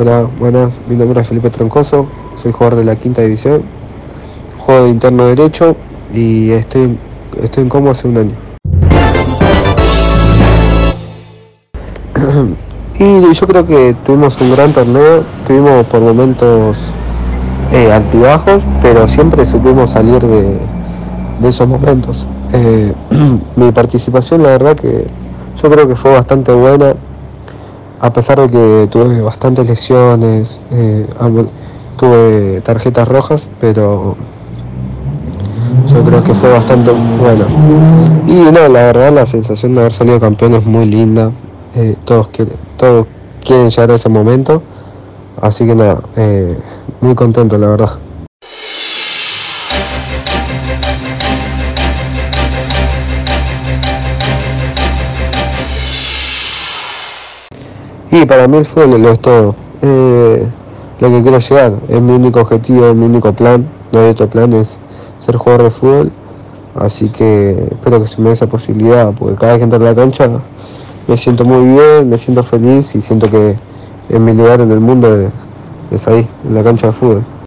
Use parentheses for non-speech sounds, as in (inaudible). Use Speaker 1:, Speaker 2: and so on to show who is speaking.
Speaker 1: Hola, buenas, mi nombre es Felipe Troncoso, soy jugador de la quinta división, juego de interno derecho y estoy, estoy en Como hace un año. (clears throat) y yo creo que tuvimos un gran torneo, tuvimos por momentos eh, altibajos, pero siempre supimos salir de, de esos momentos. Eh, (clears throat) mi participación la verdad que yo creo que fue bastante buena, a pesar de que tuve bastantes lesiones, eh, tuve tarjetas rojas, pero yo creo que fue bastante buena. Y no, la verdad la sensación de haber salido campeón es muy linda, eh, todos, quieren, todos quieren llegar a ese momento, así que nada, muy contento la verdad. Y para mí el fútbol lo es todo. Eh, lo que quiero llegar, es mi único objetivo, mi único plan. No hay otro plan, es ser jugador de fútbol. Así que espero que se me dé esa posibilidad, porque cada vez que entro a la cancha me siento muy bien, me siento feliz y siento que en mi lugar en el mundo es ahí, en la cancha de fútbol.